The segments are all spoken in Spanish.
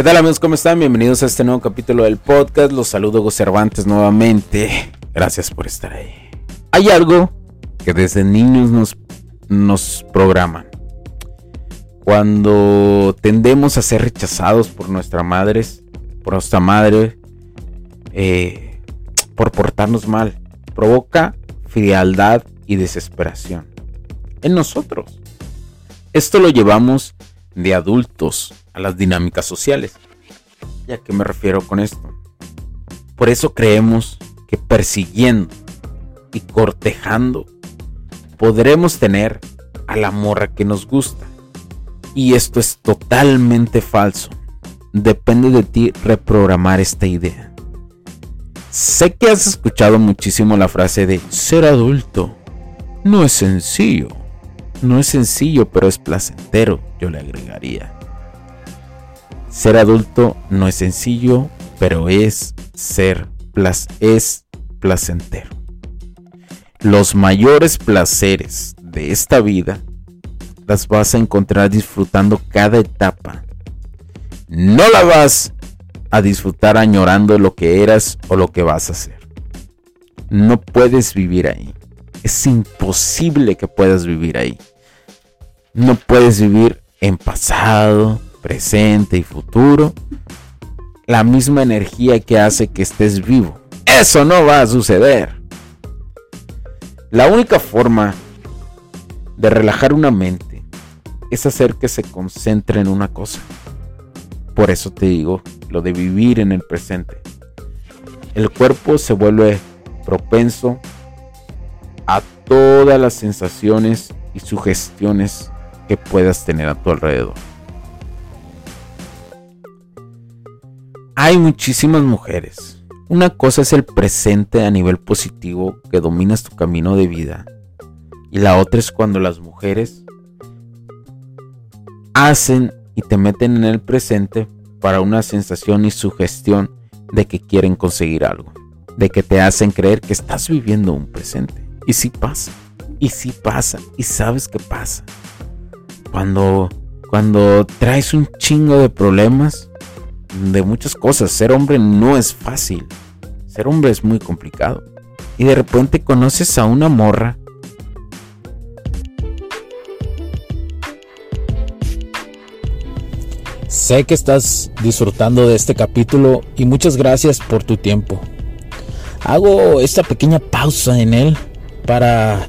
¿Qué tal amigos? ¿Cómo están? Bienvenidos a este nuevo capítulo del podcast. Los saludo Hugo Cervantes nuevamente. Gracias por estar ahí. Hay algo que desde niños nos, nos programan. Cuando tendemos a ser rechazados por nuestras madres, por nuestra madre, eh, por portarnos mal, provoca frialdad y desesperación en nosotros. Esto lo llevamos de adultos a las dinámicas sociales. ¿Y a qué me refiero con esto? Por eso creemos que persiguiendo y cortejando podremos tener a la morra que nos gusta. Y esto es totalmente falso. Depende de ti reprogramar esta idea. Sé que has escuchado muchísimo la frase de ser adulto. No es sencillo. No es sencillo, pero es placentero, yo le agregaría. Ser adulto no es sencillo, pero es ser es placentero. Los mayores placeres de esta vida las vas a encontrar disfrutando cada etapa. No la vas a disfrutar añorando lo que eras o lo que vas a hacer. No puedes vivir ahí. Es imposible que puedas vivir ahí. No puedes vivir en pasado, presente y futuro, la misma energía que hace que estés vivo. Eso no va a suceder. La única forma de relajar una mente es hacer que se concentre en una cosa. Por eso te digo lo de vivir en el presente. El cuerpo se vuelve propenso a todas las sensaciones y sugestiones que puedas tener a tu alrededor. Hay muchísimas mujeres. Una cosa es el presente a nivel positivo que dominas tu camino de vida. Y la otra es cuando las mujeres hacen y te meten en el presente para una sensación y sugestión de que quieren conseguir algo. De que te hacen creer que estás viviendo un presente. Y si pasa. Y si pasa. Y sabes que pasa. Cuando, cuando traes un chingo de problemas de muchas cosas. Ser hombre no es fácil. Ser hombre es muy complicado. Y de repente conoces a una morra. Sé que estás disfrutando de este capítulo y muchas gracias por tu tiempo. Hago esta pequeña pausa en él para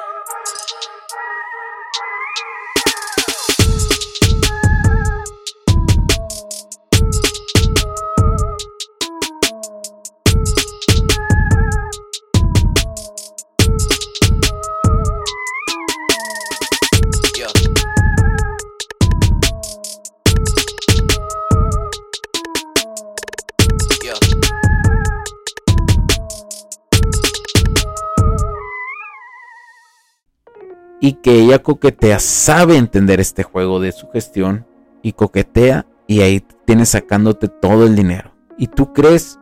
Y que ella coquetea, sabe entender este juego de sugestión y coquetea y ahí tienes sacándote todo el dinero. Y tú crees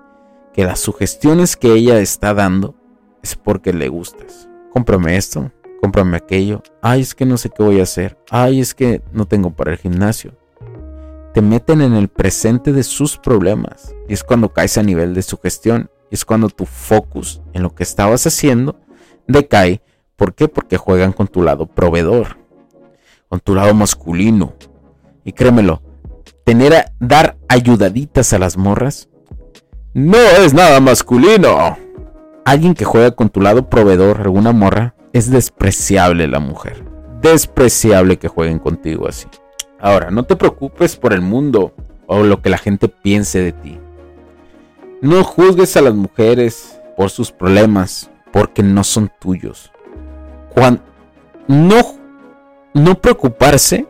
que las sugestiones que ella está dando es porque le gustas. Cómprame esto, cómprame aquello. Ay, es que no sé qué voy a hacer. Ay, es que no tengo para el gimnasio. Te meten en el presente de sus problemas. Y es cuando caes a nivel de sugestión. Y es cuando tu focus en lo que estabas haciendo decae. ¿Por qué? Porque juegan con tu lado proveedor. Con tu lado masculino. Y créemelo, tener a dar ayudaditas a las morras no es nada masculino. Alguien que juega con tu lado proveedor, alguna morra, es despreciable la mujer. Despreciable que jueguen contigo así. Ahora, no te preocupes por el mundo o lo que la gente piense de ti. No juzgues a las mujeres por sus problemas, porque no son tuyos. No, no preocuparse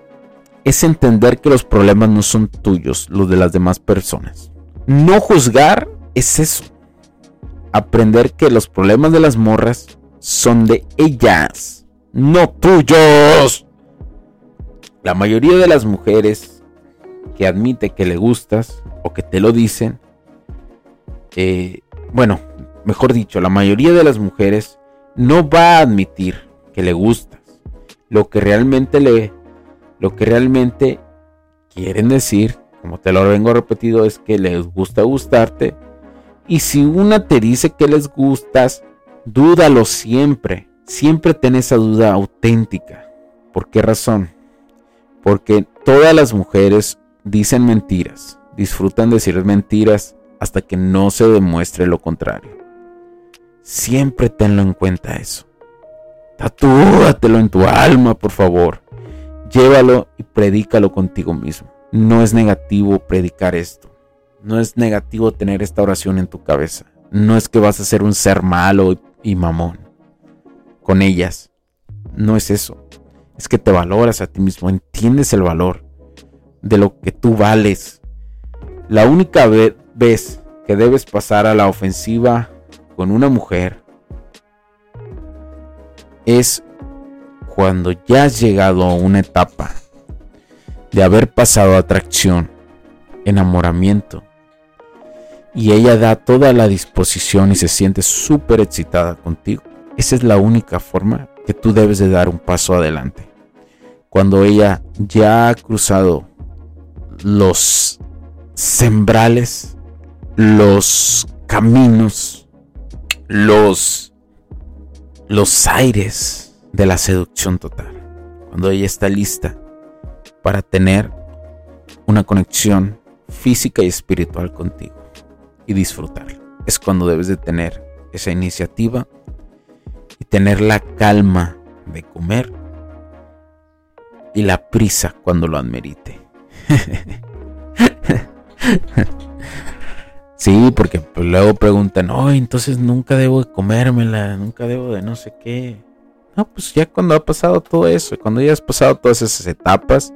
es entender que los problemas no son tuyos, los de las demás personas. No juzgar es eso. Aprender que los problemas de las morras son de ellas, no tuyos. La mayoría de las mujeres que admite que le gustas o que te lo dicen, eh, bueno, mejor dicho, la mayoría de las mujeres no va a admitir que le gustas. Lo que realmente le, lo que realmente quieren decir, como te lo vengo repetido, es que les gusta gustarte. Y si una te dice que les gustas, dúdalo siempre. Siempre ten esa duda auténtica. ¿Por qué razón? Porque todas las mujeres dicen mentiras, disfrutan decir mentiras hasta que no se demuestre lo contrario. Siempre tenlo en cuenta eso. Tatúatelo en tu alma, por favor. Llévalo y predícalo contigo mismo. No es negativo predicar esto. No es negativo tener esta oración en tu cabeza. No es que vas a ser un ser malo y mamón con ellas. No es eso. Es que te valoras a ti mismo, entiendes el valor de lo que tú vales. La única vez que debes pasar a la ofensiva con una mujer es cuando ya has llegado a una etapa de haber pasado atracción, enamoramiento, y ella da toda la disposición y se siente súper excitada contigo. Esa es la única forma que tú debes de dar un paso adelante. Cuando ella ya ha cruzado los sembrales, los caminos, los, los aires de la seducción total. Cuando ella está lista para tener una conexión física y espiritual contigo y disfrutar. Es cuando debes de tener esa iniciativa y tener la calma de comer y la prisa cuando lo admerite. sí, porque luego preguntan, oh, entonces nunca debo de comérmela, nunca debo de no sé qué. No, pues ya cuando ha pasado todo eso, cuando ya has pasado todas esas etapas,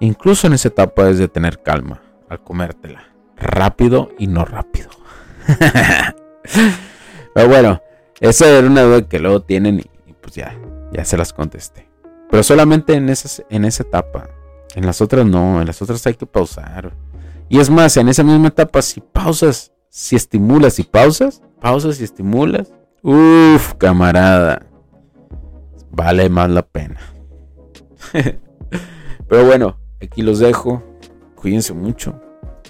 incluso en esa etapa es de tener calma al comértela. Rápido y no rápido. Pero bueno, esa era una duda que luego tienen y, pues ya, ya se las contesté. Pero solamente en, esas, en esa etapa. En las otras no, en las otras hay que pausar. Y es más, en esa misma etapa, si pausas, si estimulas y pausas, pausas y estimulas, uff, camarada, vale más la pena. Pero bueno, aquí los dejo. Cuídense mucho.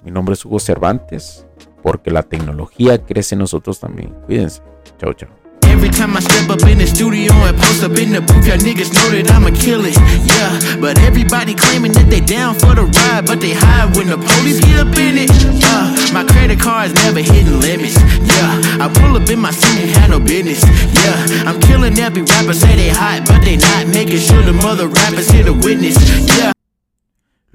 Mi nombre es Hugo Cervantes porque la tecnología crece en nosotros también. Cuídense. Chao, chao. Every time I step up in the studio and post up in the booth, y'all niggas know that I'ma kill it. Yeah, but everybody claiming that they down for the ride, but they hide when the police get up in it. Uh, my credit card's never hitting limits. Yeah, I pull up in my suit and handle business. Yeah, I'm killing every rapper, say they hot, but they not making sure the mother rappers hear the witness. Yeah.